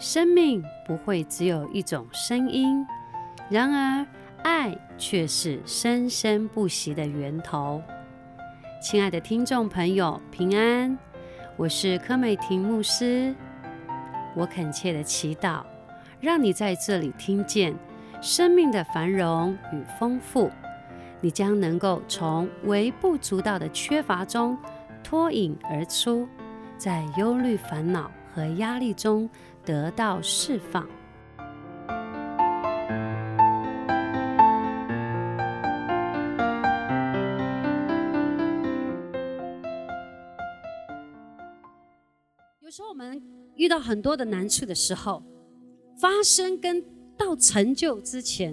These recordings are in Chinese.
生命不会只有一种声音，然而爱却是生生不息的源头。亲爱的听众朋友，平安，我是柯美婷牧师。我恳切的祈祷，让你在这里听见生命的繁荣与丰富，你将能够从微不足道的缺乏中脱颖而出，在忧虑、烦恼和压力中得到释放。有时候我们遇到很多的难处的时候，发生跟到成就之前，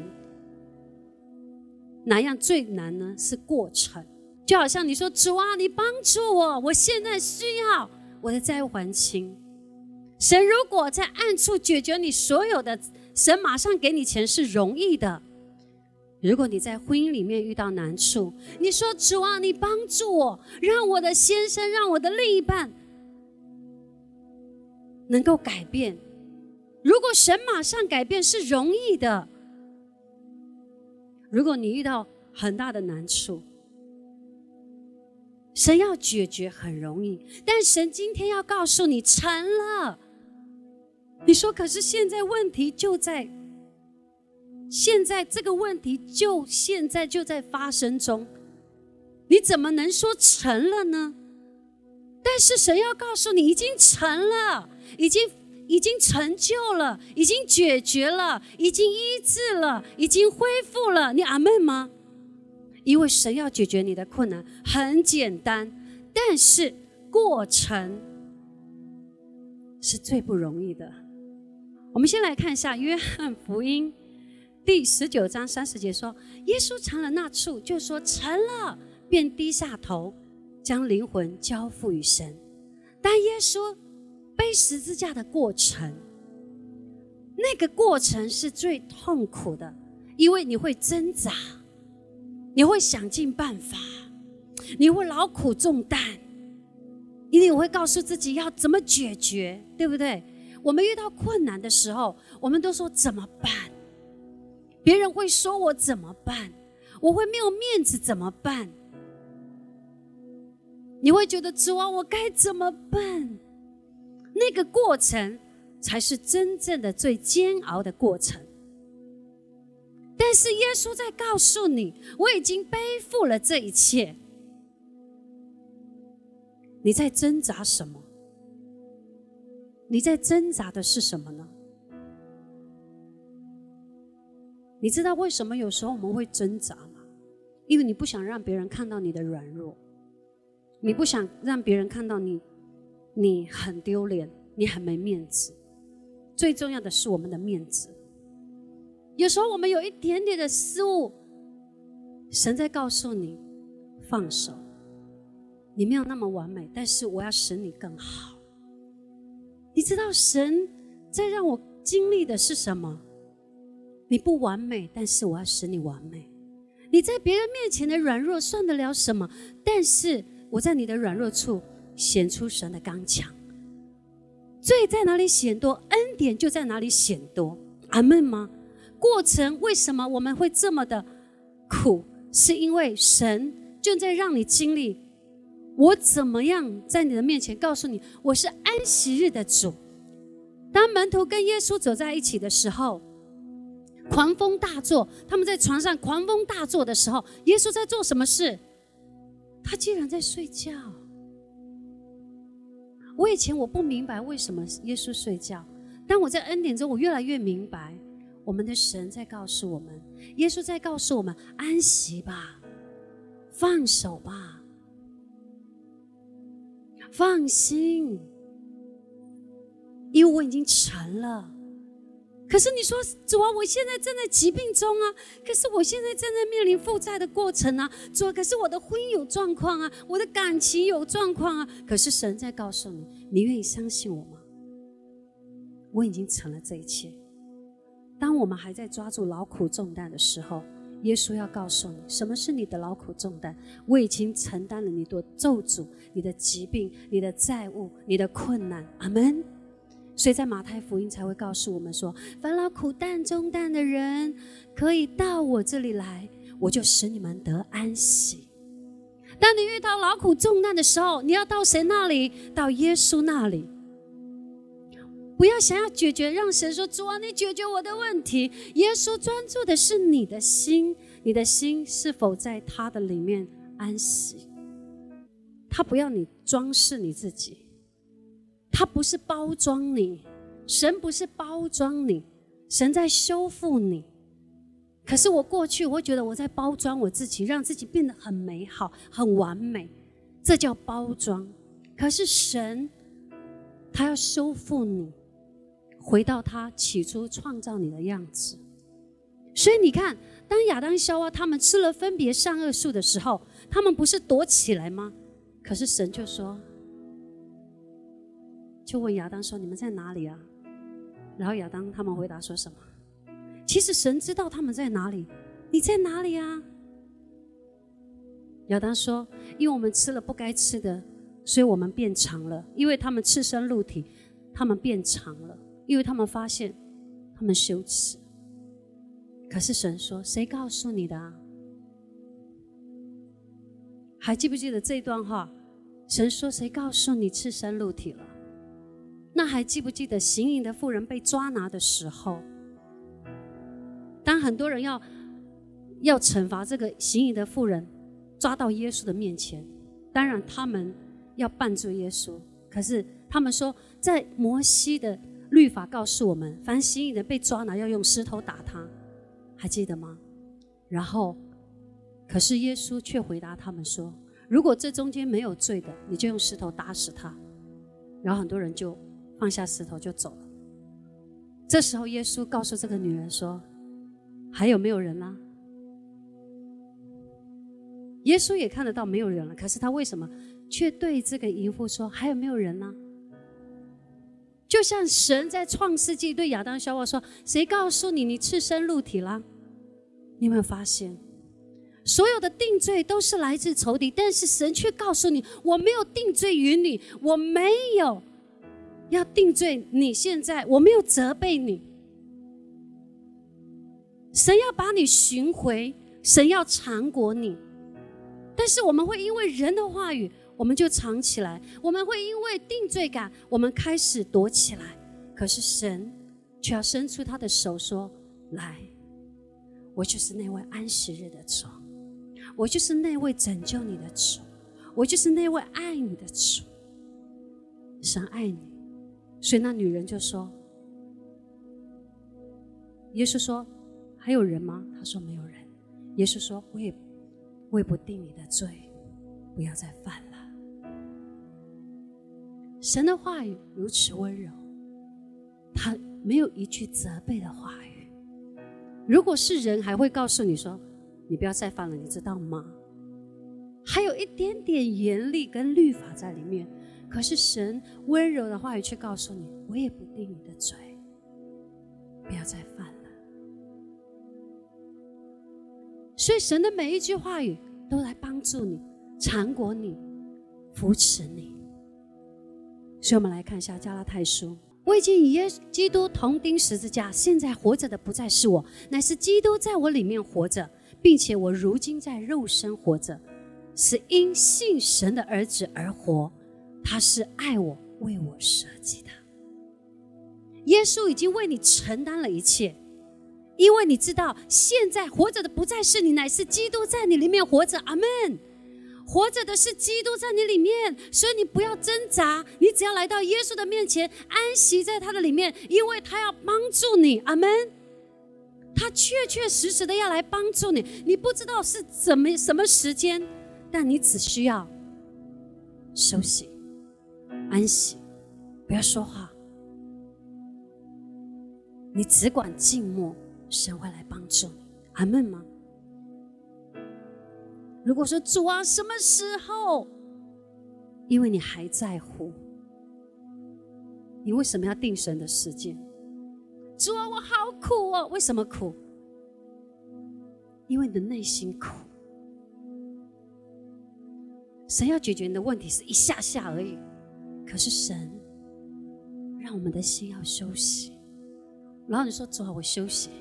哪样最难呢？是过程。就好像你说主啊，你帮助我，我现在需要我的债务还清。神如果在暗处解决你所有的，神马上给你钱是容易的。如果你在婚姻里面遇到难处，你说主啊，你帮助我，让我的先生，让我的另一半能够改变。如果神马上改变是容易的，如果你遇到很大的难处，神要解决很容易，但神今天要告诉你成了。你说，可是现在问题就在，现在这个问题就现在就在发生中，你怎么能说成了呢？但是神要告诉你，已经成了，已经已经成就了，已经解决了，已经医治了，已经恢复了。你阿门吗？因为神要解决你的困难很简单，但是过程是最不容易的。我们先来看一下约翰福音第十九章三十节说：“耶稣尝了那处，就说成了，便低下头，将灵魂交付于神。但耶稣背十字架的过程，那个过程是最痛苦的，因为你会挣扎。”你会想尽办法，你会劳苦重担，一定会告诉自己要怎么解决，对不对？我们遇到困难的时候，我们都说怎么办？别人会说我怎么办？我会没有面子怎么办？你会觉得主啊，我该怎么办？那个过程才是真正的最煎熬的过程。但是耶稣在告诉你，我已经背负了这一切。你在挣扎什么？你在挣扎的是什么呢？你知道为什么有时候我们会挣扎吗？因为你不想让别人看到你的软弱，你不想让别人看到你，你很丢脸，你很没面子。最重要的是我们的面子。有时候我们有一点点的失误，神在告诉你放手，你没有那么完美，但是我要使你更好。你知道神在让我经历的是什么？你不完美，但是我要使你完美。你在别人面前的软弱算得了什么？但是我在你的软弱处显出神的刚强。罪在哪里显多，恩典就在哪里显多。阿门吗？过程为什么我们会这么的苦？是因为神正在让你经历我怎么样在你的面前告诉你，我是安息日的主。当门徒跟耶稣走在一起的时候，狂风大作，他们在床上狂风大作的时候，耶稣在做什么事？他竟然在睡觉。我以前我不明白为什么耶稣睡觉，但我在恩典中，我越来越明白。我们的神在告诉我们，耶稣在告诉我们：安息吧，放手吧，放心，因为我已经成了。可是你说主啊，我现在正在疾病中啊，可是我现在正在面临负债的过程啊，主啊，可是我的婚姻有状况啊，我的感情有状况啊。可是神在告诉你，你愿意相信我吗？我已经成了这一切。当我们还在抓住劳苦重担的时候，耶稣要告诉你，什么是你的劳苦重担？我已经承担了你的咒诅、你的疾病、你的债务、你的困难。阿门。所以在马太福音才会告诉我们说：烦恼苦担重担的人，可以到我这里来，我就使你们得安息。当你遇到劳苦重担的时候，你要到谁那里？到耶稣那里。不要想要解决，让神说：“主啊，你解决我的问题。”耶稣专注的是你的心，你的心是否在他的里面安息？他不要你装饰你自己，他不是包装你，神不是包装你，神在修复你。可是我过去我觉得我在包装我自己，让自己变得很美好、很完美，这叫包装。可是神，他要修复你。回到他起初创造你的样子，所以你看，当亚当、夏娃他们吃了分别善恶树的时候，他们不是躲起来吗？可是神就说，就问亚当说：“你们在哪里啊？”然后亚当他们回答说什么？其实神知道他们在哪里，你在哪里啊？亚当说：“因为我们吃了不该吃的，所以我们变长了。因为他们赤身露体，他们变长了。”因为他们发现，他们羞耻。可是神说：“谁告诉你的啊？”还记不记得这段话？神说：“谁告诉你赤身露体了？”那还记不记得行淫的妇人被抓拿的时候？当很多人要要惩罚这个行淫的妇人，抓到耶稣的面前，当然他们要绊住耶稣。可是他们说，在摩西的。律法告诉我们，凡行淫的被抓拿，要用石头打他，还记得吗？然后，可是耶稣却回答他们说：“如果这中间没有罪的，你就用石头打死他。”然后很多人就放下石头就走了。这时候，耶稣告诉这个女人说：“还有没有人呢？”耶稣也看得到没有人了，可是他为什么却对这个淫妇说：“还有没有人呢？”就像神在创世纪对亚当、夏娃说：“谁告诉你你赤身露体了？”你有没有发现，所有的定罪都是来自仇敌，但是神却告诉你：“我没有定罪于你，我没有要定罪你。现在我没有责备你，神要把你寻回，神要缠裹你，但是我们会因为人的话语。”我们就藏起来，我们会因为定罪感，我们开始躲起来。可是神却要伸出他的手说：“来，我就是那位安息日的主，我就是那位拯救你的主，我就是那位爱你的主。神爱你，所以那女人就说：‘耶稣说还有人吗？’他说没有人。耶稣说：‘我也我也不定你的罪，不要再犯了。’神的话语如此温柔，他没有一句责备的话语。如果是人，还会告诉你说：“你不要再犯了，你知道吗？”还有一点点严厉跟律法在里面。可是神温柔的话语却告诉你：“我也不定你的罪，不要再犯了。”所以神的每一句话语都来帮助你、缠裹你、扶持你。所以我们来看一下加拉太书。我已经与耶稣基督同钉十字架，现在活着的不再是我，乃是基督在我里面活着，并且我如今在肉身活着，是因信神的儿子而活。他是爱我，为我舍己的。耶稣已经为你承担了一切，因为你知道，现在活着的不再是你，乃是基督在你里面活着。阿门。活着的是基督在你里面，所以你不要挣扎，你只要来到耶稣的面前，安息在他的里面，因为他要帮助你。阿门。他确确实实的要来帮助你，你不知道是怎么什么时间，但你只需要休息、安息，不要说话，你只管静默，神会来帮助你。阿门吗？如果说主啊，什么时候？因为你还在乎，你为什么要定神的时间？主啊，我好苦哦，为什么苦？因为你的内心苦。神要解决你的问题是一下下而已，可是神让我们的心要休息。然后你说：“主啊，我休息。”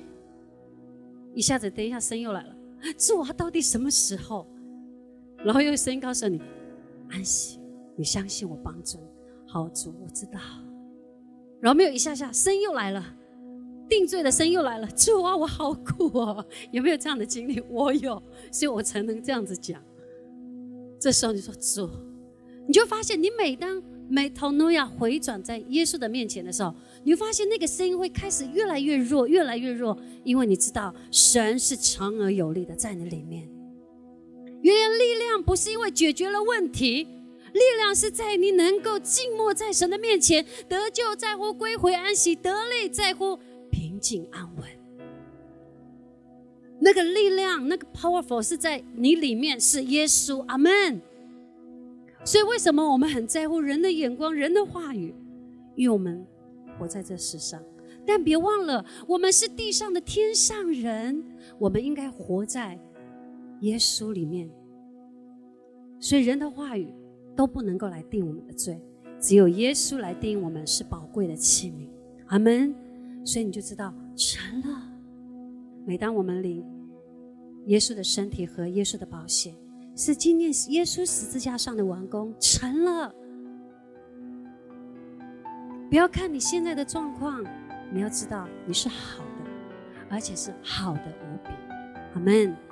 一下子，等一下声又来了：“主啊，到底什么时候？”然后又声音告诉你：“安息，你相信我帮助你。”好，主，我知道。然后没有一下下，声又来了，定罪的声音又来了。主啊，我好苦哦！有没有这样的经历？我有，所以我才能这样子讲。这时候你说主，你就发现，你每当每头诺亚回转在耶稣的面前的时候，你会发现那个声音会开始越来越弱，越来越弱，因为你知道神是强而有力的在你里面。原来力量不是因为解决了问题。力量是在你能够静默在神的面前，得救在乎归回安息，得力在乎平静安稳。那个力量，那个 powerful 是在你里面，是耶稣。阿门。所以，为什么我们很在乎人的眼光、人的话语？因为我们活在这世上，但别忘了，我们是地上的天上人，我们应该活在耶稣里面。所以，人的话语。都不能够来定我们的罪，只有耶稣来定我们是宝贵的器皿。阿门。所以你就知道成了。每当我们领耶稣的身体和耶稣的宝血，是纪念耶稣十字架上的完工，成了。不要看你现在的状况，你要知道你是好的，而且是好的无比。阿门。